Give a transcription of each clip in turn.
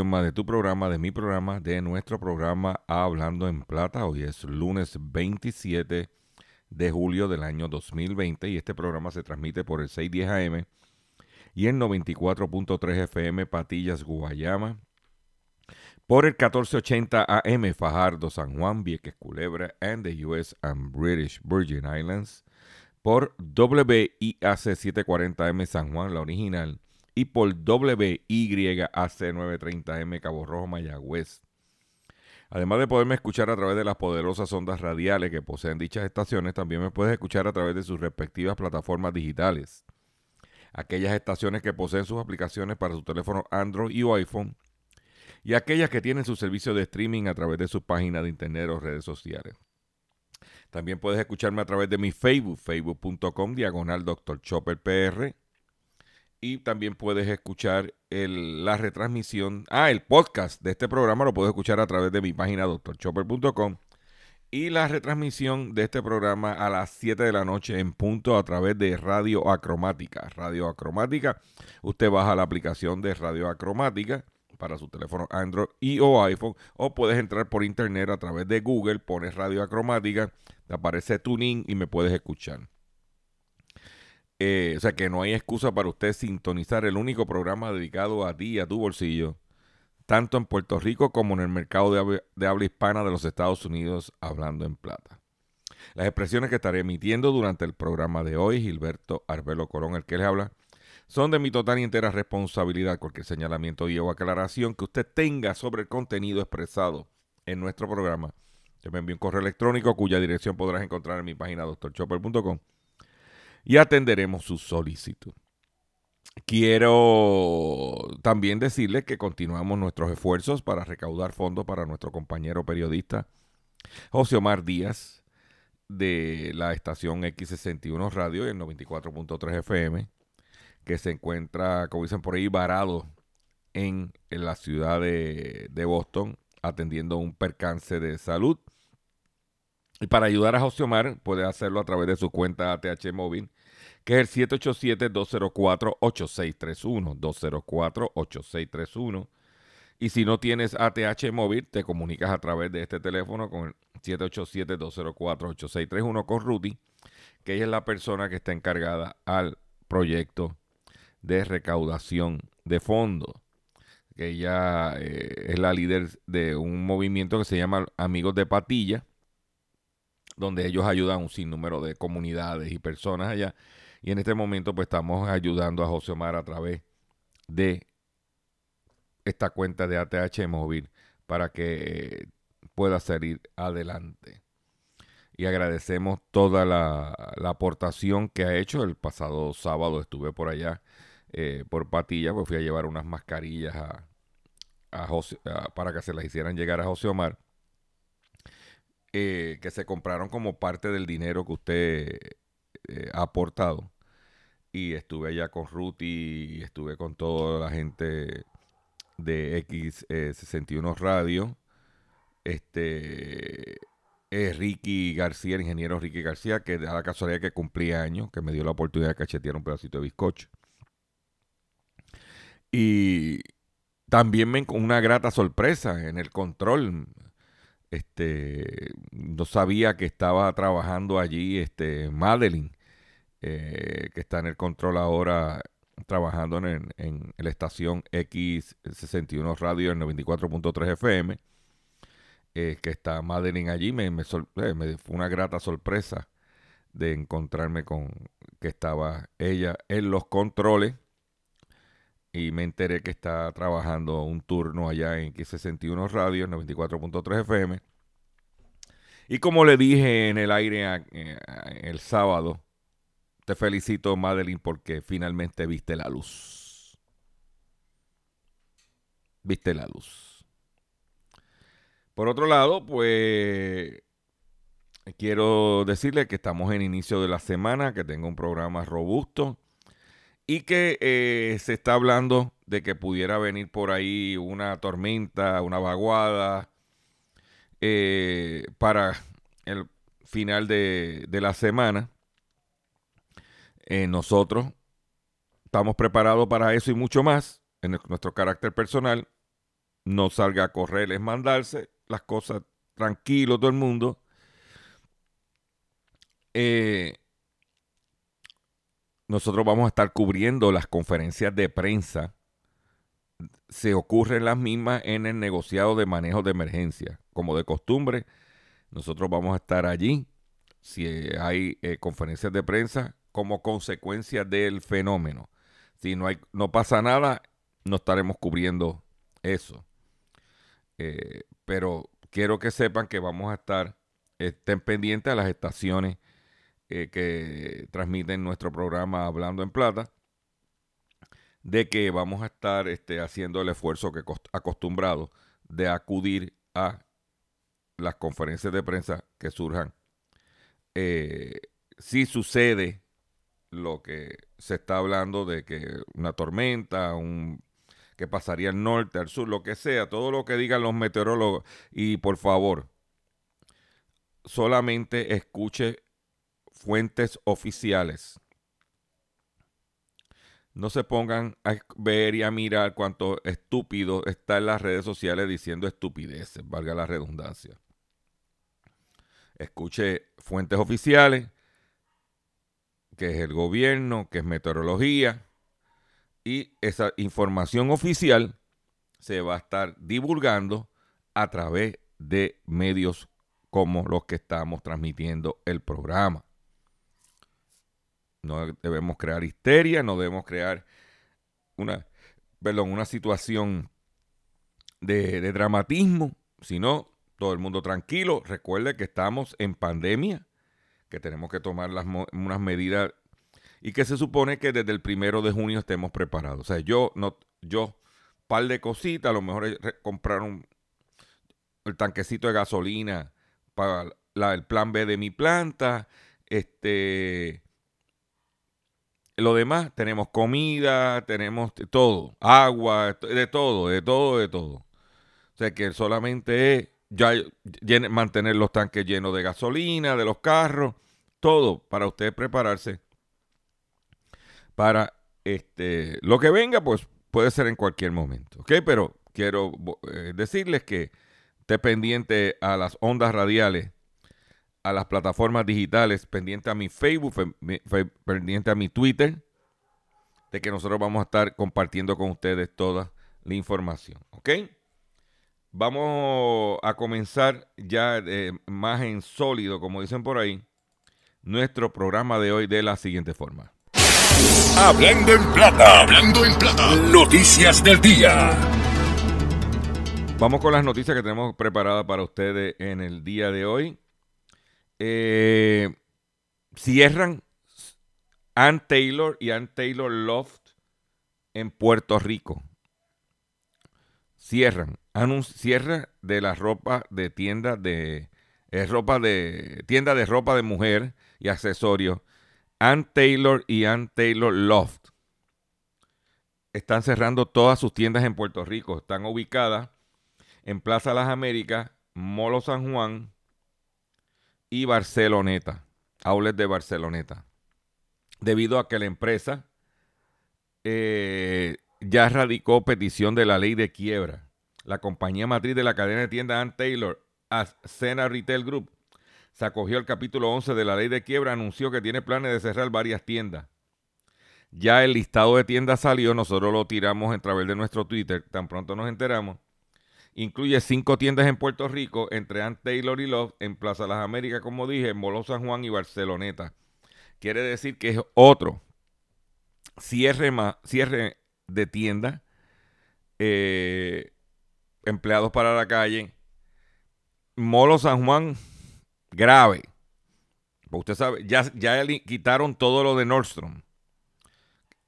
Más de tu programa, de mi programa, de nuestro programa Hablando en Plata. Hoy es lunes 27 de julio del año 2020 y este programa se transmite por el 610 AM y el 94.3 FM Patillas, Guayama, por el 1480 AM Fajardo, San Juan, Vieques, Culebra, and the US and British Virgin Islands, por WIAC 740M San Juan, la original, y por WYAC 930M Cabo Rojo, Mayagüez. Además de poderme escuchar a través de las poderosas ondas radiales que poseen dichas estaciones, también me puedes escuchar a través de sus respectivas plataformas digitales. Aquellas estaciones que poseen sus aplicaciones para su teléfono Android y iPhone, y aquellas que tienen su servicio de streaming a través de sus páginas de internet o redes sociales. También puedes escucharme a través de mi Facebook, facebook.com, diagonal Dr. Chopper PR. Y también puedes escuchar la retransmisión, ah, el podcast de este programa lo puedes escuchar a través de mi página drchopper.com. Y la retransmisión de este programa a las 7 de la noche en punto a través de Radio Acromática. Radio Acromática, usted baja la aplicación de Radio Acromática para su teléfono Android y o iPhone o puedes entrar por internet a través de Google, pones Radio Acromática, te aparece Tuning y me puedes escuchar. Eh, o sea que no hay excusa para usted sintonizar el único programa dedicado a ti y a tu bolsillo, tanto en Puerto Rico como en el mercado de habla, hispana de los Estados Unidos, hablando en plata. Las expresiones que estaré emitiendo durante el programa de hoy, Gilberto Arbelo Colón, el que les habla, son de mi total y entera responsabilidad. Cualquier señalamiento y o aclaración que usted tenga sobre el contenido expresado en nuestro programa, que me envíe un correo electrónico cuya dirección podrás encontrar en mi página drchopper.com y atenderemos su solicitud. Quiero también decirles que continuamos nuestros esfuerzos para recaudar fondos para nuestro compañero periodista José Omar Díaz de la estación X61 Radio y el 94.3 FM, que se encuentra, como dicen por ahí, varado en, la ciudad de Boston, atendiendo un percance de salud. Y para ayudar a José Omar, puede hacerlo a través de su cuenta ATH móvil, que es el 787-204-8631. 204-8631. Y si no tienes ATH móvil, te comunicas a través de este teléfono con el 787-204-8631 con Rudy, que ella es la persona que está encargada al proyecto de recaudación de fondos. Ella eh, es la líder de un movimiento que se llama Amigos de Patilla, donde ellos ayudan un sinnúmero de comunidades y personas allá. Y en este momento pues estamos ayudando a José Omar a través de esta cuenta de ATH móvil para que pueda salir adelante. Y agradecemos toda la, la aportación que ha hecho. El pasado sábado estuve por allá, eh, por Patilla, pues fui a llevar unas mascarillas a- para que se las hicieran llegar a José Omar. Eh, que se compraron como parte del dinero que usted eh, ha aportado. Y estuve allá con Ruti estuve con toda la gente de X61 Radio. Este eh, Ricky García, el ingeniero Ricky García, que da la casualidad que cumplía años, que me dio la oportunidad de cachetear un pedacito de bizcocho. Y también me una grata sorpresa en el control. Este, no sabía que estaba trabajando allí este, Madeline, eh, que está en el control ahora trabajando en, en la estación X61 Radio en 94.3 FM. eh, que está Madeline allí. Me, me, eh, me, fue una grata sorpresa de encontrarme con que estaba ella en los controles y me enteré que está trabajando un turno allá en X61 Radio, 94.3 FM. Y como le dije en el aire eh, el sábado, te felicito, Madeline, porque finalmente viste la luz. Viste la luz. Por otro lado, pues quiero decirle que estamos en inicio de la semana, que tengo un programa robusto y que eh, se está hablando de que pudiera venir por ahí una tormenta, una vaguada eh, para el final de, la semana. Eh, nosotros estamos preparados para eso y mucho más en nuestro carácter personal. No salga a correr, es mandarse las cosas tranquilo todo el mundo. Nosotros vamos a estar cubriendo las conferencias de prensa. Se ocurren las mismas en el negociado de manejo de emergencia. Como de costumbre, nosotros vamos a estar allí si hay eh, conferencias de prensa como consecuencia del fenómeno. Si no, hay, no pasa nada, no estaremos cubriendo eso. Eh, pero quiero que sepan que vamos a estar, estén pendientes a las estaciones eh, que transmiten nuestro programa Hablando en Plata, de que vamos a estar este, haciendo el esfuerzo que acostumbrado de acudir a las conferencias de prensa que surjan. Eh, si sucede lo que se está hablando de que una tormenta, un que pasaría al norte, al sur, lo que sea, todo lo que digan los meteorólogos. Y por favor, solamente escuche fuentes oficiales. No se pongan a ver y a mirar cuánto estúpido está en las redes sociales diciendo estupideces, valga la redundancia. Escuche fuentes oficiales, que es el gobierno, que es meteorología, y esa información oficial se va a estar divulgando a través de medios como los que estamos transmitiendo el programa. No debemos crear histeria, no debemos crear una, perdón, una situación de, dramatismo, sino todo el mundo tranquilo. Recuerde que estamos en pandemia, que tenemos que tomar las, unas medidas y que se supone que desde el primero de junio estemos preparados. O sea, yo no, yo, par de cositas, a lo mejor comprar un el tanquecito de gasolina para el plan B de mi planta, este lo demás, tenemos comida, tenemos todo, agua, de todo, de todo, de todo. O sea que solamente es ya mantener los tanques llenos de gasolina, de los carros, todo para usted prepararse para este lo que venga, pues puede ser en cualquier momento, ¿ok? Pero quiero eh, decirles que esté pendiente a las ondas radiales a las plataformas digitales, pendiente a mi Facebook, pendiente a mi Twitter, de que nosotros vamos a estar compartiendo con ustedes toda la información. ¿Ok? Vamos a comenzar ya eh, más en sólido, como dicen por ahí, nuestro programa de hoy de la siguiente forma. Hablando en plata, hablando en plata, noticias del día. Vamos con las noticias que tenemos preparadas para ustedes en el día de hoy. Eh, cierran Ann Taylor y Ann Taylor Loft en Puerto Rico. Cierran. cierra de la ropa de tienda de ropa de tienda de ropa de mujer y accesorios. Ann Taylor y Ann Taylor Loft están cerrando todas sus tiendas en Puerto Rico. Están ubicadas en Plaza Las Américas, Molo San Juan, y Barceloneta, Aules de Barceloneta, debido a que la empresa eh, ya radicó petición de la ley de quiebra. La compañía matriz de la cadena de tiendas Ann Taylor, Ascena Retail Group, se acogió al capítulo 11 de la ley de quiebra, anunció que tiene planes de cerrar varias tiendas. Ya el listado de tiendas salió, nosotros lo tiramos a través de nuestro Twitter, tan pronto nos enteramos. Incluye cinco tiendas en Puerto Rico, entre Ann Taylor y Love, en Plaza Las Américas, como dije, Molo San Juan y Barceloneta. Quiere decir que es otro cierre, cierre de tienda, eh, empleados para la calle. Molo San Juan, grave. Porque usted sabe, ya, ya quitaron todo lo de Nordstrom.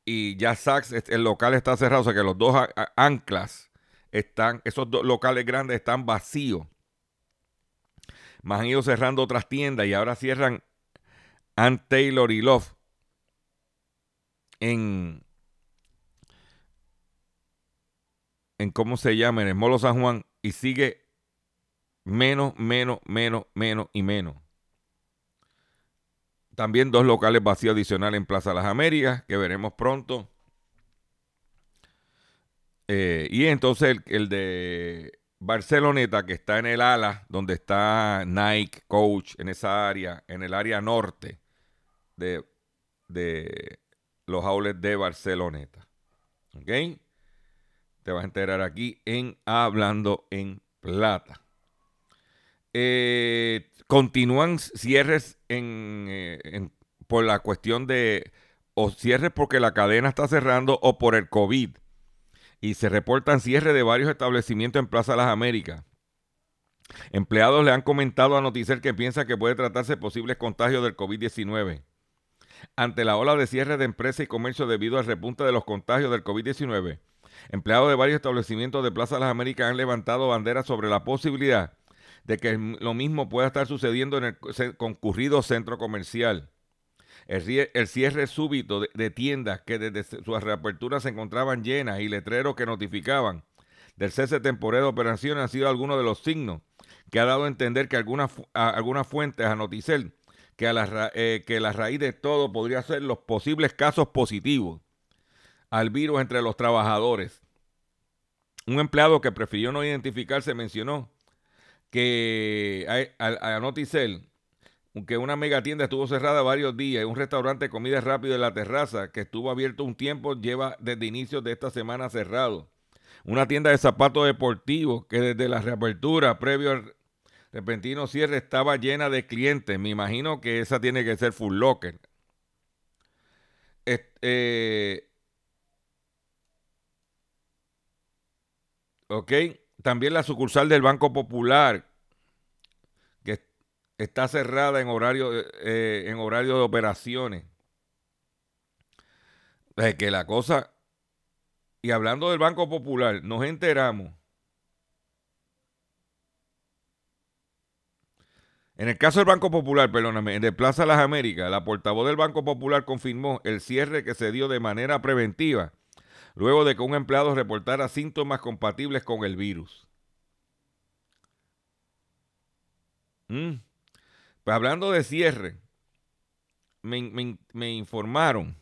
Y ya Saks, es- el local está cerrado. O sea que los dos anclas están, esos dos locales grandes están vacíos. Más han ido cerrando otras tiendas y ahora cierran Ann Taylor y Love en, en cómo se llama, en el Molo San Juan y sigue menos, menos, menos, menos y menos. También dos locales vacíos adicionales en Plaza Las Américas, que veremos pronto. Eh, y entonces el, el de Barceloneta, que está en el ala, donde está Nike, Coach, en esa área, en el área norte de, de los outlets de Barceloneta. ¿Ok? Te vas a enterar aquí en Hablando en Plata. Eh, continúan cierres en, eh, en- por la cuestión de o cierres porque la cadena está cerrando o por el COVID. Y se reportan cierres de varios establecimientos en Plaza Las Américas. Empleados le han comentado a Noticier que piensa que puede tratarse posibles contagios del COVID-19. Ante la ola de cierre de empresas y comercio debido al repunte de los contagios del COVID-19, empleados de varios establecimientos de Plaza Las Américas han levantado banderas sobre la posibilidad de que lo mismo pueda estar sucediendo en el concurrido centro comercial. El, cierre súbito de, tiendas que desde su reapertura se encontraban llenas y letreros que notificaban del cese temporal de operaciones han sido algunos de los signos que ha dado a entender que algunas, fuentes a Noticel que, a la, eh, que raíz de todo podría ser los posibles casos positivos al virus entre los trabajadores. Un empleado que prefirió no identificarse mencionó que a, a, que una megatienda estuvo cerrada varios días y un restaurante de comida rápida en la terraza que estuvo abierto un tiempo lleva desde inicios de esta semana cerrado. Una tienda de zapatos deportivos que desde la reapertura previo al repentino cierre estaba llena de clientes. Me imagino que esa tiene que ser Full Locker. Eh, también la sucursal del Banco Popular está cerrada en horario, eh, en horario de operaciones. Es que la cosa, y hablando del Banco Popular, nos enteramos. En el caso del Banco Popular, perdóname, de Plaza Las Américas, la portavoz del Banco Popular confirmó el cierre que se dio de manera preventiva luego de que un empleado reportara síntomas compatibles con el virus. Mm. Pues hablando de cierre, me, informaron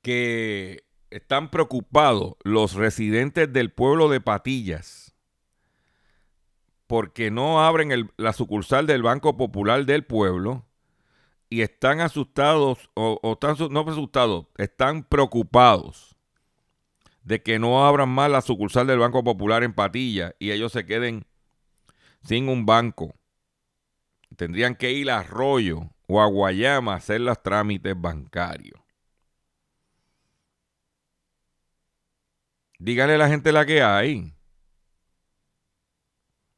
que están preocupados los residentes del pueblo de Patillas porque no abren la sucursal del Banco Popular del pueblo y están asustados, o, o están, no asustados, están preocupados de que no abran más la sucursal del Banco Popular en Patillas y ellos se queden sin un banco. Tendrían que ir a Arroyo o a Guayama a hacer los trámites bancarios. Dígale a la gente la que hay.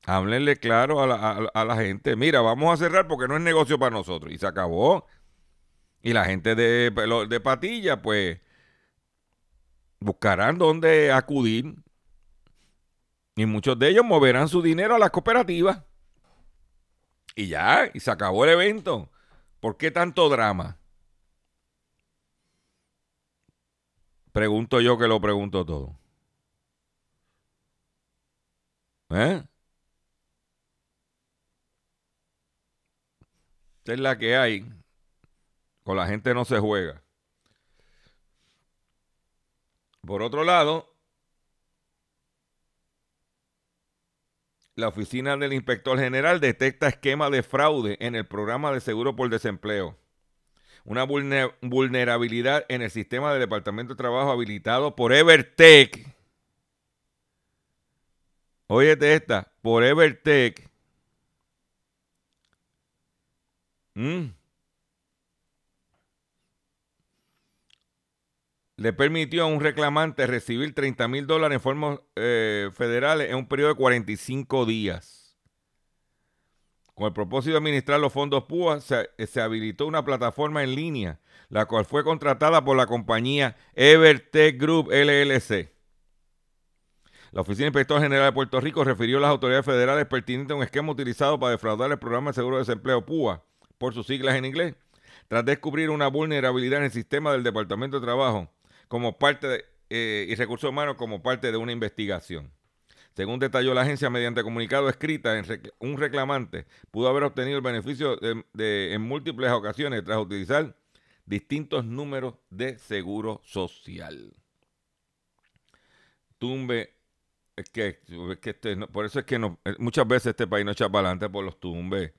Háblenle claro a la, a la gente. Mira, vamos a cerrar porque no es negocio para nosotros. Y se acabó. Y la gente de, de Patilla, pues, buscarán dónde acudir. Y muchos de ellos moverán su dinero a las cooperativas. Y ya, y se acabó el evento. ¿Por qué tanto drama? Pregunto yo que lo pregunto todo. ¿Eh? Esta es la que hay. Con la gente no se juega. Por otro lado, la oficina del inspector general detecta esquema de fraude en el programa de seguro por desempleo. Una vulne- vulnerabilidad en el sistema del Departamento de Trabajo habilitado por Evertech. Óyete esta, por Evertech. ¿Mm? Le permitió a un reclamante recibir 30 mil dólares en formas eh, federales en un periodo de 45 días. Con el propósito de administrar los fondos PUA, se, se, habilitó una plataforma en línea, la cual fue contratada por la compañía Evertech Group LLC. La Oficina Inspector General de Puerto Rico refirió a las autoridades federales pertinentes a un esquema utilizado para defraudar el programa de seguro de desempleo PUA, por sus siglas en inglés, tras descubrir una vulnerabilidad en el sistema del Departamento de Trabajo como parte de, eh, y recursos humanos como parte de una investigación. Según detalló la agencia mediante comunicado escrita, en un reclamante pudo haber obtenido el beneficio en múltiples ocasiones tras utilizar distintos números de seguro social. Tumbe, es que, este por eso es que muchas veces este país no echa para adelante por los tumbes.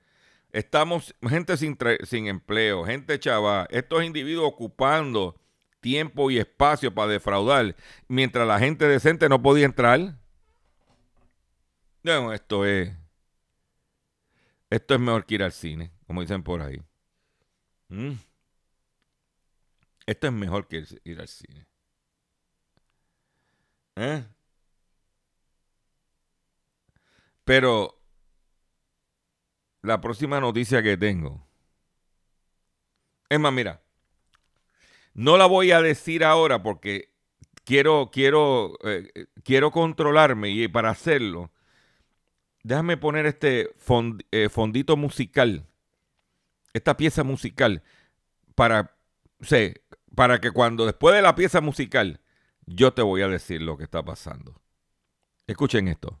Estamos, gente sin, sin empleo, gente chava, estos individuos ocupando tiempo y espacio para defraudar, mientras la gente decente no podía entrar. No, esto es. Esto es mejor que ir al cine, como dicen por ahí. ¿Mm? Esto es mejor que ir al cine. ¿Eh? Pero la próxima noticia que tengo. Es más, mira, no la voy a decir ahora porque quiero, quiero, eh, quiero controlarme y para hacerlo, déjame poner este eh, fondito musical, esta pieza musical, para, sé, para que cuando después de la pieza musical, yo te voy a decir lo que está pasando. Escuchen esto.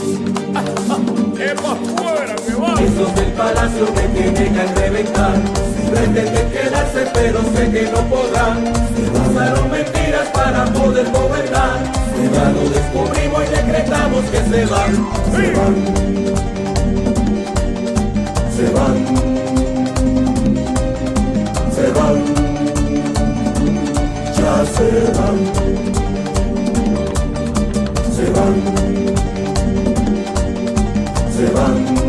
Esos del palacio me tienen que reventar pretenden quedarse pero sé que no podrán. Usaron mentiras para poder gobernar. Ya lo descubrimos y decretamos que se van. Se van. Se van. Se van. Ya se van. Se van. Se van.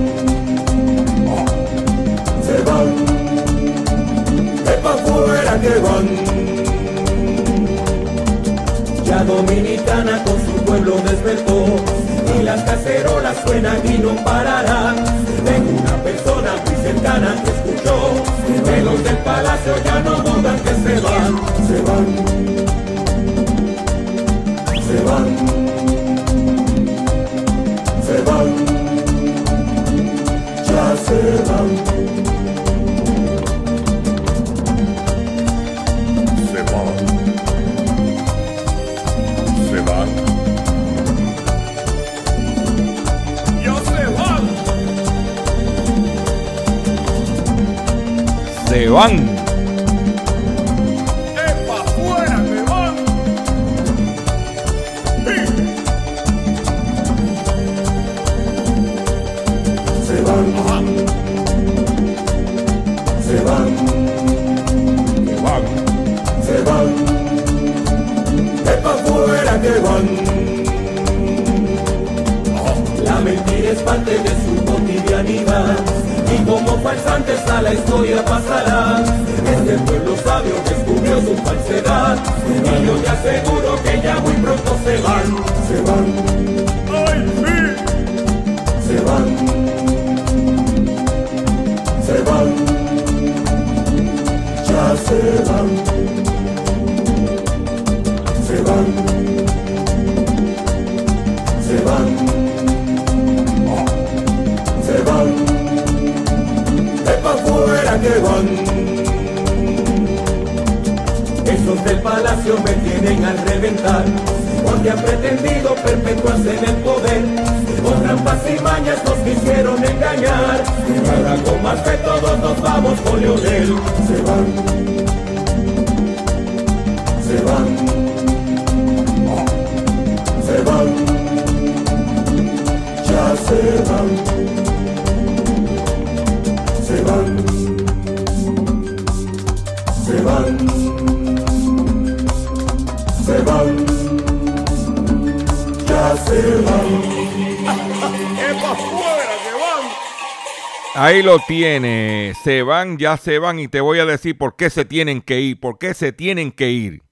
Lo tiene, se van, ya se van y te voy a decir por qué se tienen que ir, por qué se tienen que ir.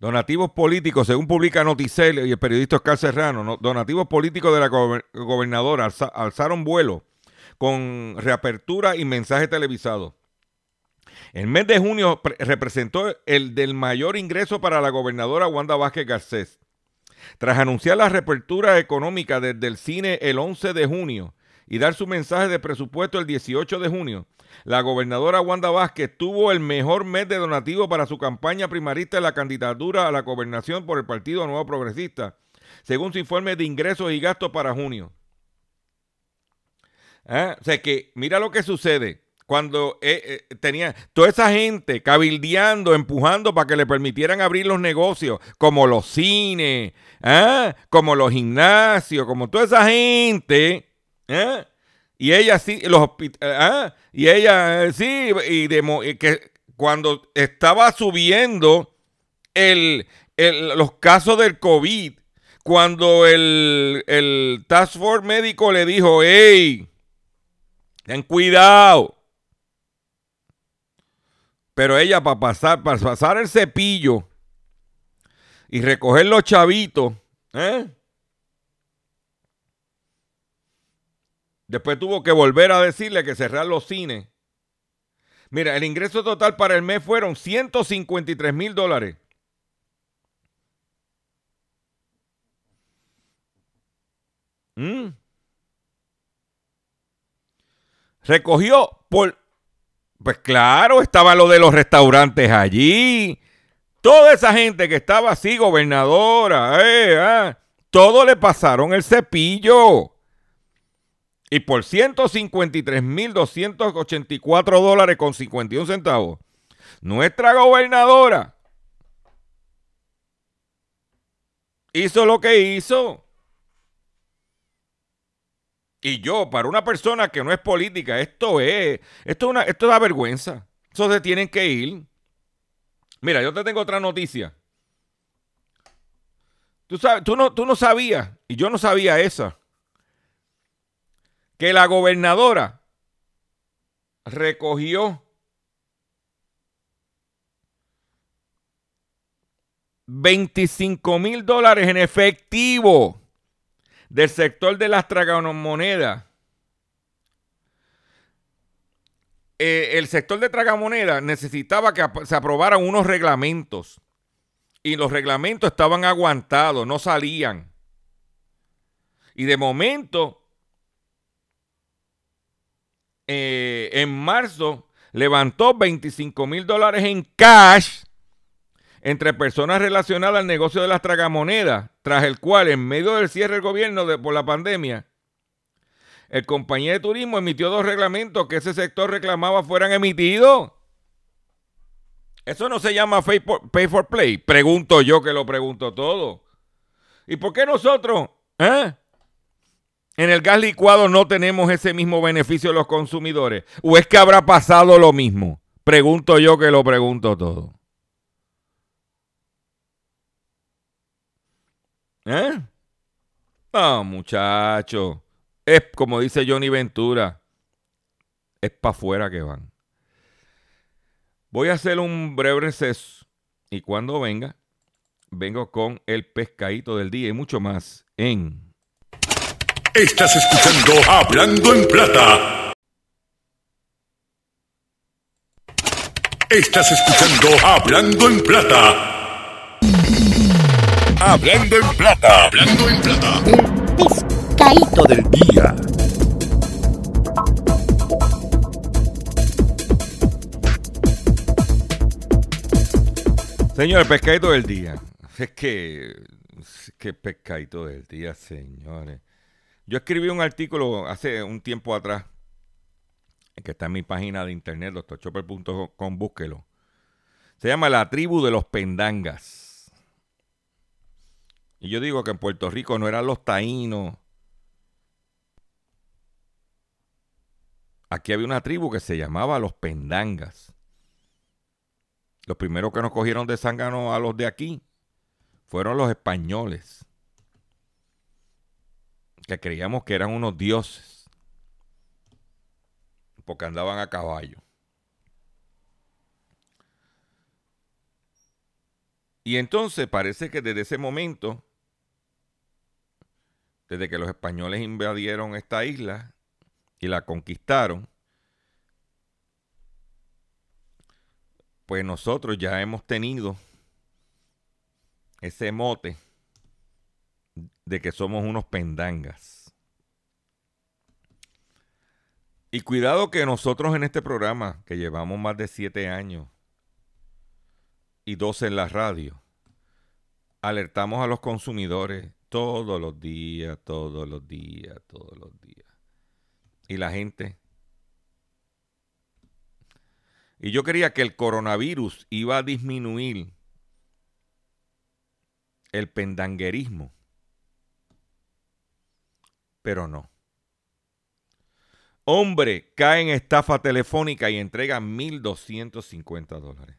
Donativos políticos, según publica Noticel y el periodista Oscar Serrano, donativos políticos de la gobernadora alzaron vuelo con reapertura y mensaje televisado. El mes de junio representó el del mayor ingreso para la gobernadora Wanda Vázquez Garcés. Tras anunciar la reapertura económica desde el cine el 11 de junio y dar su mensaje de presupuesto el 18 de junio, la gobernadora Wanda Vázquez tuvo el mejor mes de donativo para su campaña primarista en la candidatura a la gobernación por el Partido Nuevo Progresista, según su informe de ingresos y gastos para junio. ¿Ah? O sea que, mira lo que sucede cuando eh, eh, tenía toda esa gente cabildeando, empujando para que le permitieran abrir los negocios, como los cines, ¿ah? como los gimnasios, como toda esa gente, ¿ah? y ella sí, los ¿ah? y ella sí, y que cuando estaba subiendo el, los casos del COVID, cuando el, el Task Force médico le dijo, hey, ten cuidado, pero ella para pasar, para pasar el cepillo y recoger los chavitos, ¿eh? Después tuvo que volver a decirle que cerrar los cines. Mira, el ingreso total para el mes fueron 153 mil dólares. ¿Mm? Recogió por pues claro, estaba lo de los restaurantes allí. Toda esa gente que estaba así, gobernadora, eh, ah, todo le pasaron el cepillo. Y por 153.284 dólares con 51 centavos, nuestra gobernadora hizo lo que hizo. Y yo, para una persona que no es política, esto es, esto es una, esto da vergüenza. Eso se tienen que ir. Mira, yo te tengo otra noticia. Tú, sabes, tú, no, tú no sabías, y yo no sabía esa, que la gobernadora recogió 25 mil dólares en efectivo del sector de las tragamonedas. Eh, el sector de tragamonedas necesitaba que se aprobaran unos reglamentos y los reglamentos estaban aguantados, no salían. Y de momento, eh, en marzo, levantó 25 mil dólares en cash entre personas relacionadas al negocio de las tragamonedas, tras el cual, en medio del cierre del gobierno por la pandemia, el compañía de turismo emitió dos reglamentos que ese sector reclamaba fueran emitidos. Eso no se llama pay for, play. Pregunto yo que lo pregunto todo. ¿Y por qué nosotros eh, en el gas licuado no tenemos ese mismo beneficio los consumidores? ¿O es que habrá pasado lo mismo? Pregunto yo que lo pregunto todo. ¿Eh? No, muchacho. Es como dice Johnny Ventura. Es para afuera que van. Voy a hacer un breve receso. Y cuando venga, vengo con el pescadito del día y mucho más en. Estás escuchando Hablando en Plata. Estás escuchando Hablando en Plata. Hablando en plata. Hablando en plata. El pescadito del día. Señor, pescadito del día. Es que, es que pescadito del día, señores. Yo escribí un artículo hace un tiempo atrás, que está en mi página de internet, doctorchopper.com, búsquelo. Se llama La tribu de los pendangas. Y yo digo que en Puerto Rico no eran los taínos. Aquí había una tribu que se llamaba los pendangas. Los primeros que nos cogieron de zángano a los de aquí fueron los españoles, que creíamos que eran unos dioses, porque andaban a caballo. Y entonces parece que desde ese momento, desde que los españoles invadieron esta isla y la conquistaron, pues nosotros ya hemos tenido ese mote de que somos unos pendangas. Y cuidado que nosotros en este programa, que llevamos más de siete años y dos en la radio, alertamos a los consumidores todos los días, todos los días, todos los días. Y la gente y yo creía que el coronavirus iba a disminuir el pendanguerismo. Pero no. Hombre cae en estafa telefónica y entrega 1.250 dólares.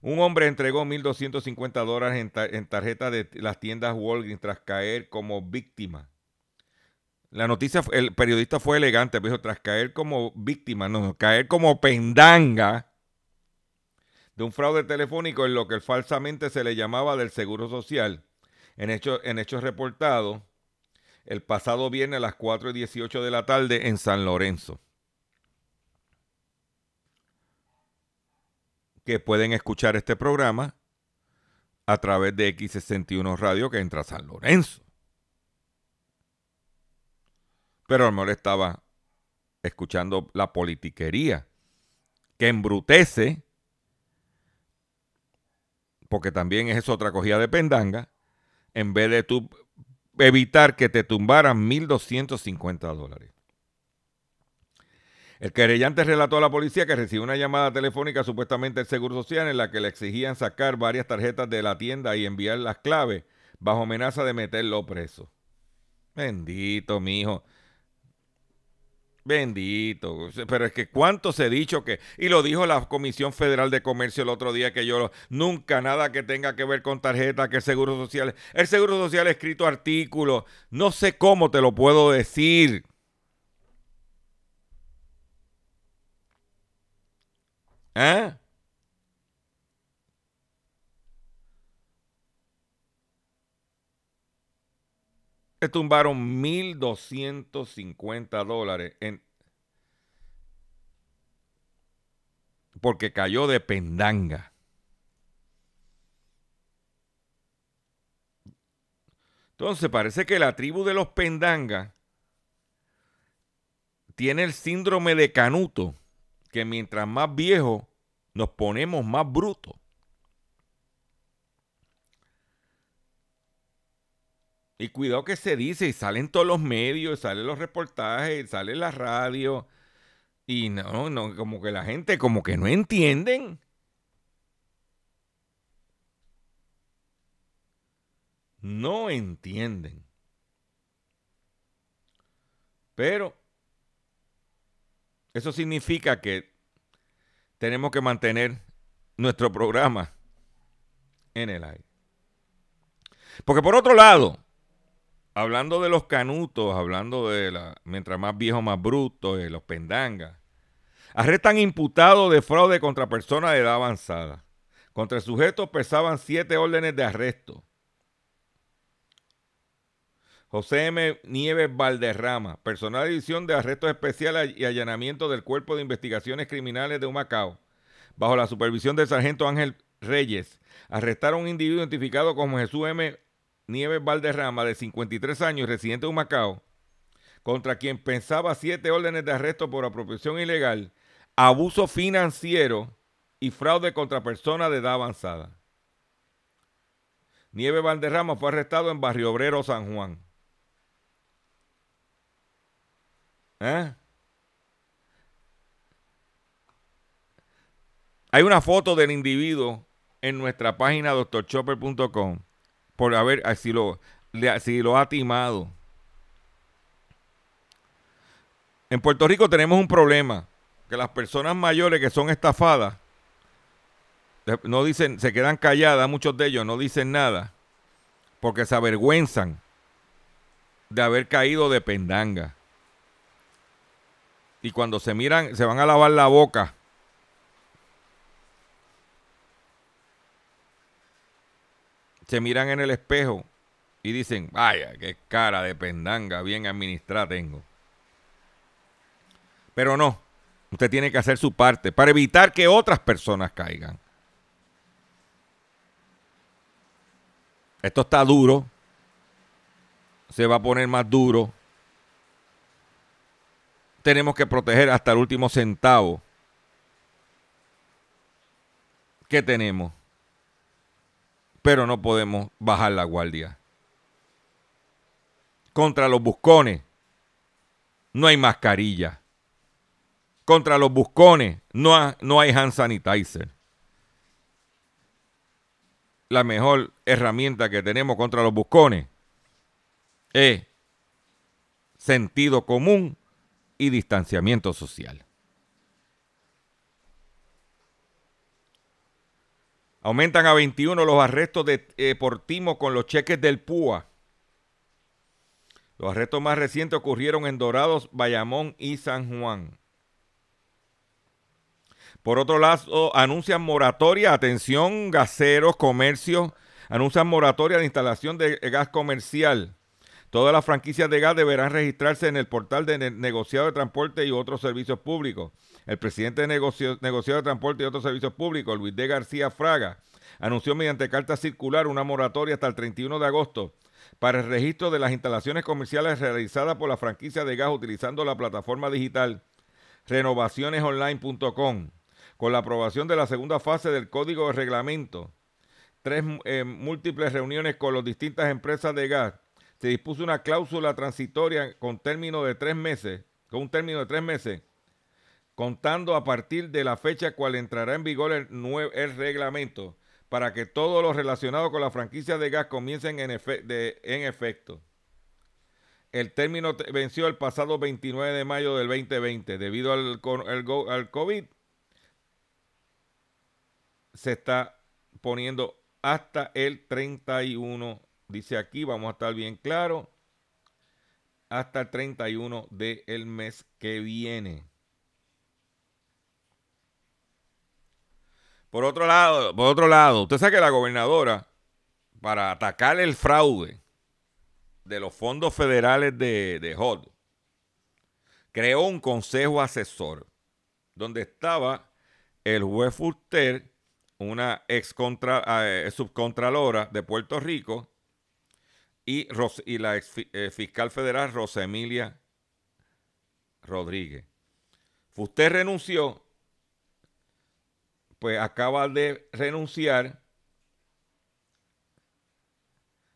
Un hombre entregó 1.250 dólares en, en tarjeta de las tiendas Walgreens tras caer como víctima la noticia, el periodista fue elegante, dijo, tras caer como víctima, no, caer como pendanga de un fraude telefónico en lo que falsamente se le llamaba del Seguro Social, en, en hechos reportados el pasado viernes a las 4 y 18 de la tarde en San Lorenzo. Que pueden escuchar este programa a través de X61 Radio que entra a San Lorenzo. Pero a lo mejor estaba escuchando la politiquería que embrutece, porque también es otra cogida de pendanga, en vez de tú evitar que te tumbaran 1.250 dólares. El querellante relató a la policía que recibió una llamada telefónica supuestamente del Seguro Social en la que le exigían sacar varias tarjetas de la tienda y enviar las claves bajo amenaza de meterlo preso. Bendito, mi hijo. Bendito, pero es que cuánto se ha dicho que, y lo dijo la Comisión Federal de Comercio el otro día, que yo nunca nada que tenga que ver con tarjeta, que el Seguro Social, el Seguro Social ha escrito artículos, no sé cómo te lo puedo decir. ¿Eh? Tumbaron 1.250 dólares en, porque cayó de pendanga. Entonces parece que la tribu de los pendangas tiene el síndrome de Canuto, que mientras más viejo nos ponemos más brutos. Y cuidado que se dice, y salen todos los medios, salen los reportajes, sale la radio. Y no, no, como que la gente como que no entienden. No entienden. Pero eso significa que tenemos que mantener nuestro programa en el aire. Porque por otro lado, hablando de los canutos, hablando de la, mientras más viejo, más bruto, de los pendangas, arrestan imputados de fraude contra personas de edad avanzada. Contra el sujeto pesaban siete órdenes de arresto. José M. Nieves Valderrama, personal de división de arrestos especiales y allanamiento del Cuerpo de Investigaciones Criminales de Humacao, bajo la supervisión del sargento Ángel Reyes, arrestaron a un individuo identificado como Jesús M. Nieves Valderrama, de 53 años, residente de Macao, contra quien pensaba siete órdenes de arresto por apropiación ilegal, abuso financiero y fraude contra personas de edad avanzada. Nieve Valderrama fue arrestado en Barrio Obrero, San Juan. ¿Eh? Hay una foto del individuo en nuestra página doctorchopper.com por a ver si lo, si lo ha timado. En Puerto Rico tenemos un problema, que las personas mayores que son estafadas no dicen, se quedan calladas, muchos de ellos no dicen nada, porque se avergüenzan de haber caído de pendanga. Y cuando se miran, se van a lavar la boca. Se miran en el espejo y dicen, vaya, qué cara de pendanga bien administrada tengo. Pero no, usted tiene que hacer su parte para evitar que otras personas caigan. Esto está duro. Se va a poner más duro. Tenemos que proteger hasta el último centavo. ¿Qué tenemos? Pero no podemos bajar la guardia. Contra los buscones no hay mascarilla. Contra los buscones no, no hay hand sanitizer la mejor herramienta que tenemos contra los buscones es sentido común y distanciamiento social. Aumentan a 21 los arrestos de, eh, por timo con los cheques del PUA. Los arrestos más recientes ocurrieron en Dorados, Bayamón y San Juan. Por otro lado, anuncian moratoria, atención, gaseros, comercio, anuncian moratoria de instalación de gas comercial. Todas las franquicias de gas deberán registrarse en el portal de negociado de transporte y otros servicios públicos. El presidente de negociado de transporte y otros servicios públicos, Luis D. García Fraga, anunció mediante carta circular una moratoria hasta el 31 de agosto para el registro de las instalaciones comerciales realizadas por la franquicia de gas utilizando la plataforma digital renovacionesonline.com con la aprobación de la segunda fase del Código de Reglamento, tres eh, múltiples reuniones con las distintas empresas de gas, se dispuso una cláusula transitoria con término de tres meses, con un término de tres meses, contando a partir de la fecha cual entrará en vigor el, reglamento, para que todo lo relacionado con la franquicia de gas comiencen en, efecto. El término venció el pasado 29 de mayo del 2020 debido al, al, al COVID se está poniendo hasta el 31. Dice aquí, vamos a estar bien claro, hasta el 31 del mes que viene. Por otro lado, por otro lado, usted sabe que la gobernadora, para atacar el fraude de los fondos federales de, de creó un consejo asesor donde estaba el juez Fuster una ex eh, subcontralora de Puerto Rico y, y la ex eh, fiscal federal Rosa Emilia Rodríguez. Usted renunció, pues acaba de renunciar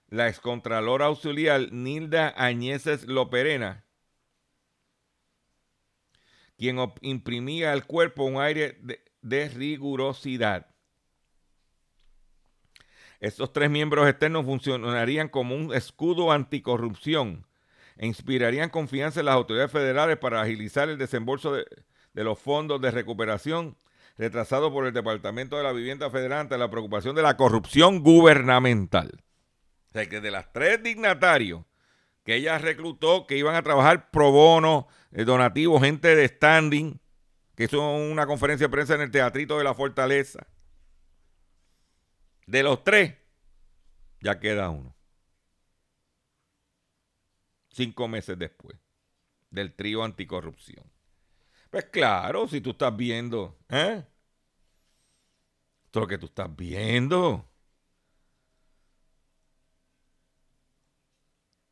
la excontralora auxiliar Nilda Añeses Loperena, quien imprimía al cuerpo un aire de rigurosidad. Estos tres miembros externos funcionarían como un escudo anticorrupción e inspirarían confianza en las autoridades federales para agilizar el desembolso de, los fondos de recuperación retrasado por el Departamento de la Vivienda Federal ante la preocupación de la corrupción gubernamental. O sea, que de las tres dignatarios que ella reclutó, que iban a trabajar pro bono, eh, donativo, gente de standing, que hizo una conferencia de prensa en el Teatrito de la Fortaleza, de los tres, ya queda uno. Cinco meses después del trío anticorrupción. Pues claro, si tú estás viendo, ¿eh? Esto es lo que tú estás viendo.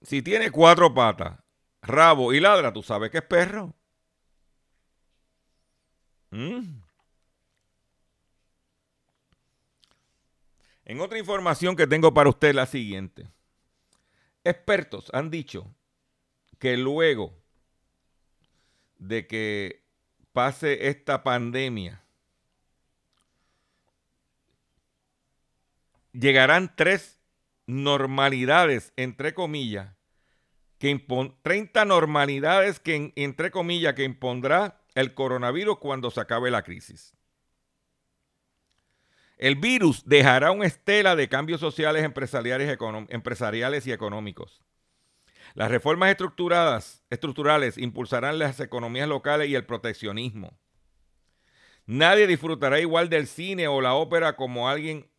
Si tiene cuatro patas, rabo y ladra, tú sabes que es perro. ¿Mm? En otra información que tengo para usted, la siguiente. Expertos han dicho que luego de que pase esta pandemia, llegarán tres normalidades, entre comillas, que 30 normalidades que, entre comillas, que impondrá el coronavirus cuando se acabe la crisis. El virus dejará una estela de cambios sociales, empresariales, empresariales y económicos. Las reformas estructuradas, estructurales impulsarán las economías locales y el proteccionismo. Nadie disfrutará igual del cine o la ópera como alguien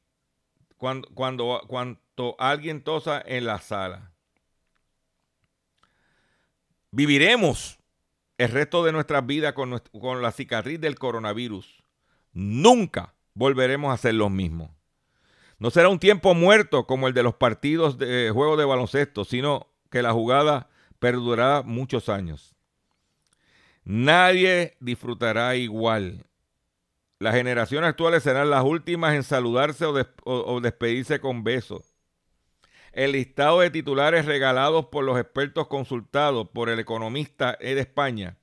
cuando, cuando, cuando alguien tosa en la sala. Viviremos el resto de nuestras vidas con, con la cicatriz del coronavirus. Nunca volveremos a ser los mismos. No será un tiempo muerto como el de los partidos de juego de baloncesto, sino que la jugada perdurará muchos años. Nadie disfrutará igual. Las generaciones actuales serán las últimas en saludarse o, despedirse con besos. El listado de titulares regalados por los expertos consultados por el economista de España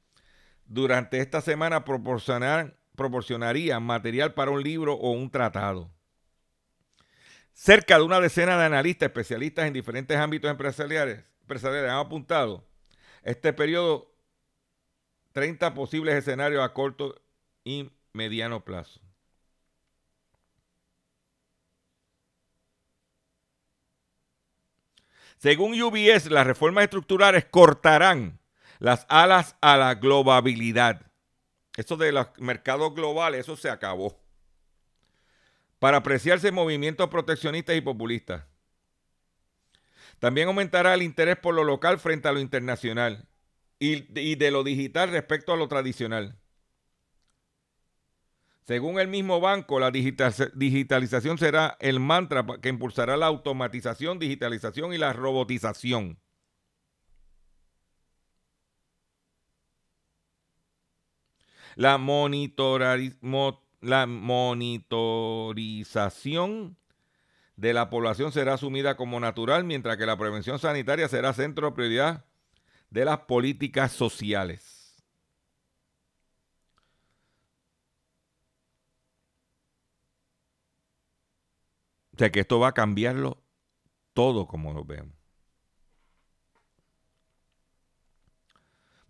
durante esta semana proporcionaría material para un libro o un tratado. Cerca de una decena de analistas especialistas en diferentes ámbitos empresariales empresariales han apuntado este periodo 30 posibles escenarios a corto y mediano plazo. Según UBS, las reformas estructurales cortarán las alas a la globabilidad. Eso de los mercados globales, eso se acabó. Para apreciarse movimientos proteccionistas y populistas. También aumentará el interés por lo local frente a lo internacional y, de lo digital respecto a lo tradicional. Según el mismo banco, la digitalización será el mantra que impulsará la automatización, digitalización y la robotización. La, monitorización de la población será asumida como natural, mientras que la prevención sanitaria será centro de prioridad de las políticas sociales. O sea que esto va a cambiarlo todo como lo vemos.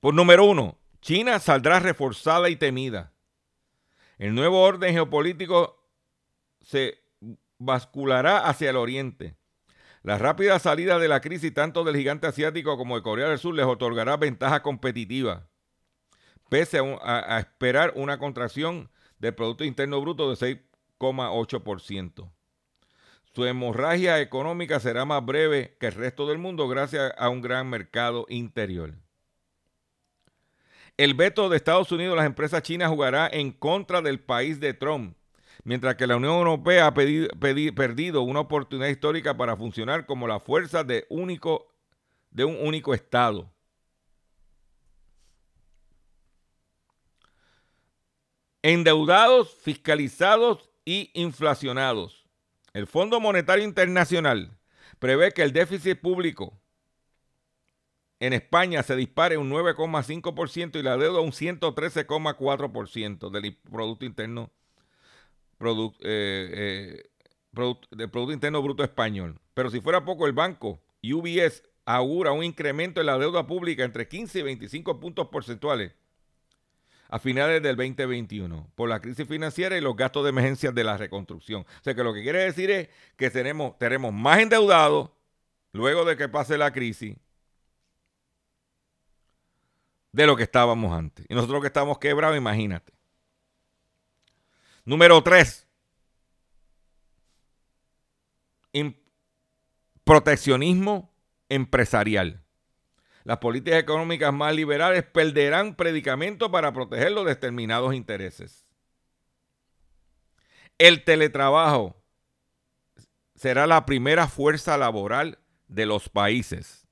Por número uno, China saldrá reforzada y temida. El nuevo orden geopolítico se basculará hacia el oriente. La rápida salida de la crisis tanto del gigante asiático como de Corea del Sur les otorgará ventaja competitiva, pese a, esperar una contracción del Producto Interno Bruto de 6,8%. Su hemorragia económica será más breve que el resto del mundo gracias a un gran mercado interior. El veto de Estados Unidos a las empresas chinas jugará en contra del país de Trump, mientras que la Unión Europea ha perdido una oportunidad histórica para funcionar como la fuerza de, de un único Estado. Endeudados, fiscalizados y inflacionados. El Fondo Monetario Internacional prevé que el déficit público en España se dispare un 9,5% y la deuda un 113,4% del Producto Interno eh, eh, del Producto Interno Bruto Español. Pero si fuera poco, el banco UBS augura un incremento en la deuda pública entre 15 y 25 puntos porcentuales a finales del 2021 por la crisis financiera y los gastos de emergencia de la reconstrucción. O sea que lo que quiere decir es que tenemos, tenemos más endeudados luego de que pase la crisis de lo que estábamos antes. Y nosotros que estamos quebrados, imagínate. Número tres, proteccionismo empresarial. Las políticas económicas más liberales perderán predicamento para proteger los determinados intereses. El teletrabajo será la primera fuerza laboral de los países.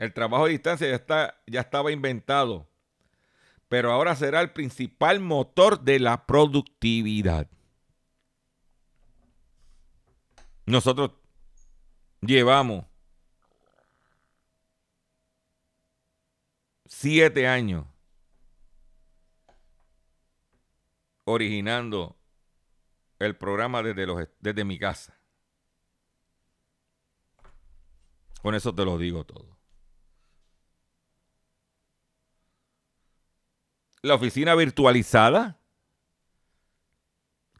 El trabajo a distancia ya, está, ya estaba inventado pero ahora será el principal motor de la productividad. Nosotros llevamos siete años originando el programa desde, desde mi casa. Con eso te lo digo todo. La oficina virtualizada,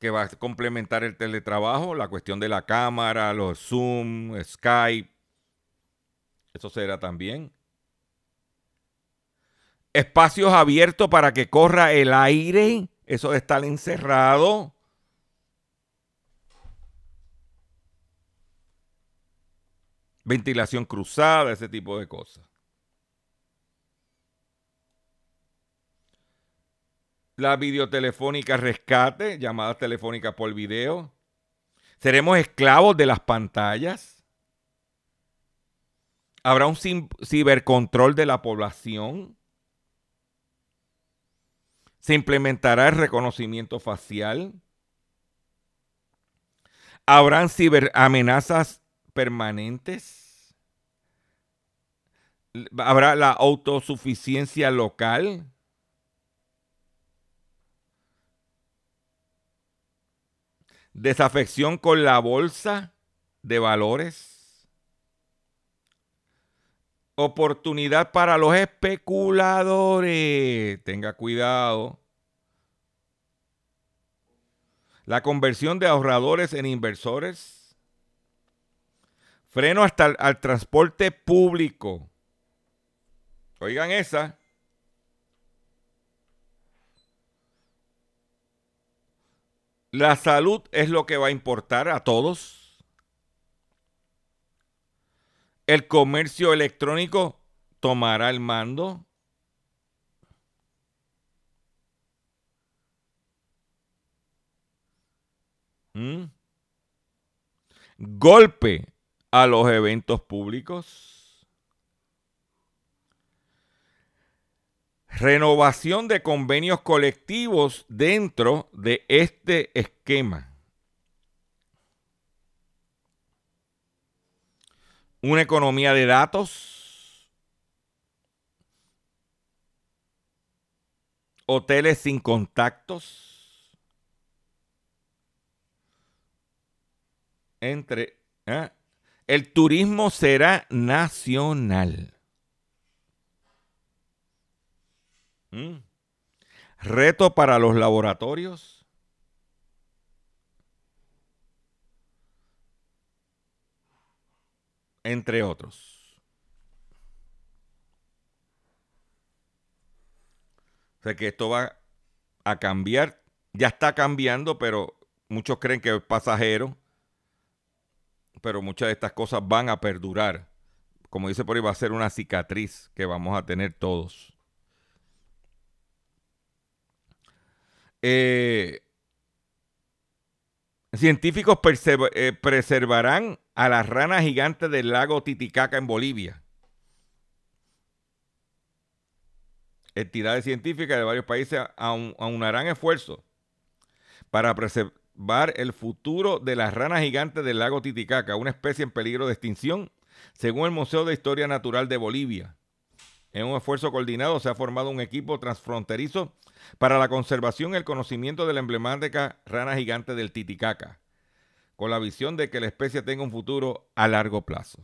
que va a complementar el teletrabajo, la cuestión de la cámara, los Zoom, Skype, eso será también. Espacios abiertos para que corra el aire, eso de estar encerrado. Ventilación cruzada, ese tipo de cosas. La videotelefónica rescate, llamadas telefónicas por video. ¿Seremos esclavos de las pantallas? ¿Habrá un cibercontrol de la población? ¿Se implementará el reconocimiento facial? ¿Habrán ciberamenazas permanentes? ¿Habrá la autosuficiencia local? Desafección con la bolsa de valores, oportunidad para los especuladores, tenga cuidado, la conversión de ahorradores en inversores, freno hasta al transporte público. Oigan esa. La salud es lo que va a importar a todos. El comercio electrónico tomará el mando. ¿Mm? Golpe a los eventos públicos. Renovación de convenios colectivos dentro de este esquema. Una economía de datos. Hoteles sin contactos. Entre. ¿eh? El turismo será nacional. Mm. Reto para los laboratorios. Entre otros. O sea que esto va a cambiar. Ya está cambiando, pero muchos creen que es pasajero. Pero muchas de estas cosas van a perdurar. Como dice por ahí, va a ser una cicatriz que vamos a tener todos. Eh, científicos eh, preservarán a las ranas gigantes del lago Titicaca en Bolivia. Entidades científicas de varios países aunarán esfuerzos para preservar el futuro de las ranas gigantes del lago Titicaca, una especie en peligro de extinción, según el Museo de Historia Natural de Bolivia. En un esfuerzo coordinado se ha formado un equipo transfronterizo para la conservación y el conocimiento de la emblemática rana gigante del Titicaca, con la visión de que la especie tenga un futuro a largo plazo.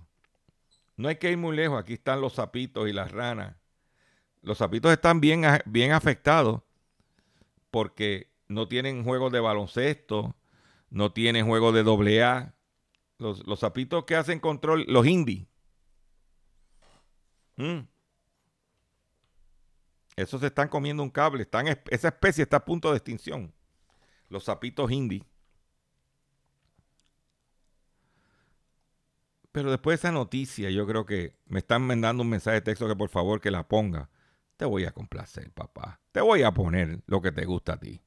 No hay que ir muy lejos, aquí están los sapitos y las ranas. Los sapitos están bien, bien afectados porque no tienen juegos de baloncesto, no tienen juegos de doble A. Los, los sapitos que hacen control, los indies. Mm. Esos se están comiendo un cable. Esa especie está a punto de extinción. Los sapitos hindi. Pero después de esa noticia, yo creo que me están mandando un mensaje de texto que por favor que la ponga. Te voy a complacer, papá. Te voy a poner lo que te gusta a ti.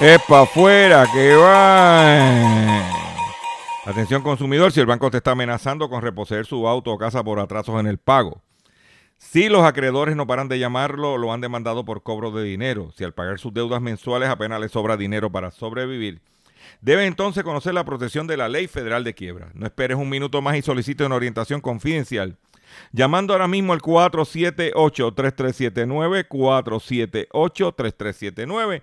¡Epa afuera que van! Atención consumidor, si el banco te está amenazando con reposeer su auto o casa por atrasos en el pago. Si los acreedores no paran de llamarlo, lo han demandado por cobro de dinero. Si al pagar sus deudas mensuales apenas le sobra dinero para sobrevivir, debe entonces conocer la protección de la ley federal de quiebra. No esperes un minuto más y solicite una orientación confidencial. Llamando ahora mismo al 478-3379, 478-3379,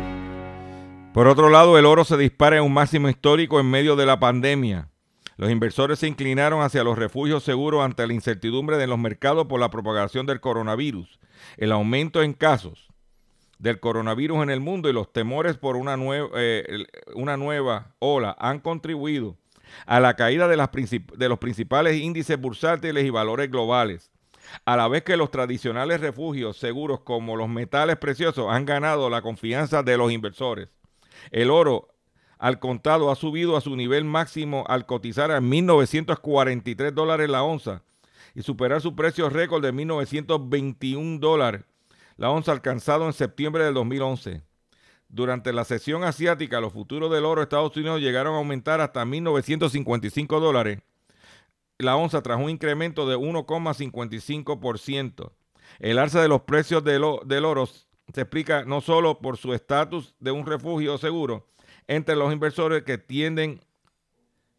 Por otro lado, el oro se dispara en un máximo histórico en medio de la pandemia. Los inversores se inclinaron hacia los refugios seguros ante la incertidumbre de los mercados por la propagación del coronavirus, el aumento en casos del coronavirus en el mundo y los temores por una, nue- eh, una nueva ola han contribuido a la caída de, las de los principales índices bursátiles y valores globales, a la vez que los tradicionales refugios seguros como los metales preciosos han ganado la confianza de los inversores. El oro al contado ha subido a su nivel máximo al cotizar a 1.943 dólares la onza, y superar su precio récord de 1.921 dólares, la onza alcanzado en septiembre del 2011. Durante la sesión asiática, los futuros del oro de Estados Unidos llegaron a aumentar hasta 1.955 dólares la onza tras un incremento de 1,55%. El alza de los precios del, oro se explica no solo por su estatus de un refugio seguro entre los inversores que tienden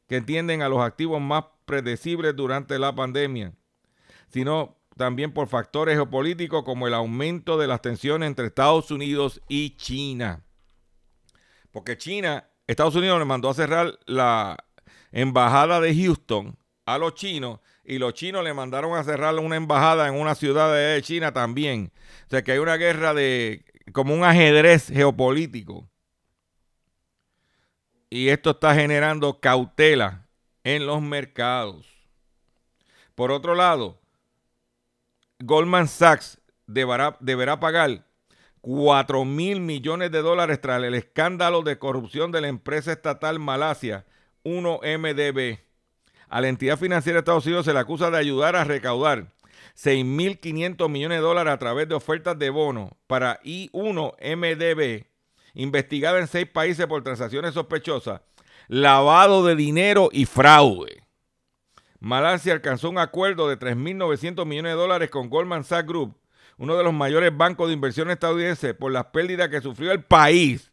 que entienden a los activos más predecibles durante la pandemia, sino también por factores geopolíticos como el aumento de las tensiones entre Estados Unidos y China. Porque China, Estados Unidos le mandó a cerrar la embajada de Houston a los chinos y los chinos le mandaron a cerrar una embajada en una ciudad de China también. O sea que hay una guerra de como un ajedrez geopolítico. Y esto está generando cautela en los mercados. Por otro lado, Goldman Sachs deberá, deberá pagar 4 mil millones de dólares tras el escándalo de corrupción de la empresa estatal Malasia 1MDB. A la entidad financiera de Estados Unidos se le acusa de ayudar a recaudar 6.500 millones de dólares a través de ofertas de bono para I1MDB, investigada en seis países por transacciones sospechosas, lavado de dinero y fraude. Malasia alcanzó un acuerdo de 3.900 millones de dólares con Goldman Sachs Group, uno de los mayores bancos de inversión estadounidenses, por las pérdidas que sufrió el país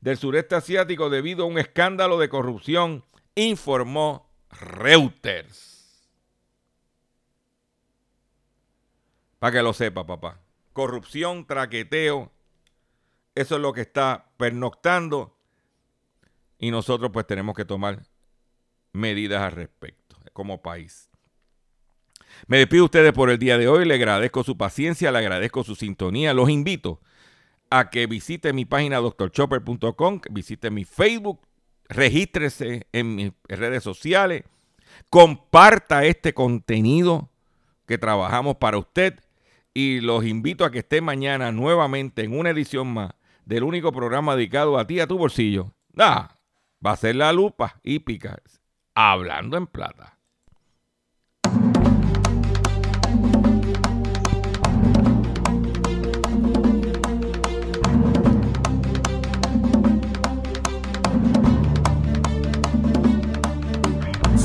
del sureste asiático debido a un escándalo de corrupción, informó Reuters. Para que lo sepa, papá. Corrupción, traqueteo, eso es lo que está pernoctando y nosotros pues tenemos que tomar medidas al respecto como país. Me despido de ustedes por el día de hoy, le agradezco su paciencia, le agradezco su sintonía, los invito a que visite mi página doctorchopper.com, visite mi Facebook, regístrese en mis redes sociales, comparta este contenido que trabajamos para usted y los invito a que esté mañana nuevamente en una edición más del único programa dedicado a ti, a tu bolsillo. Ah, va a ser la lupa hípica, hablando en plata.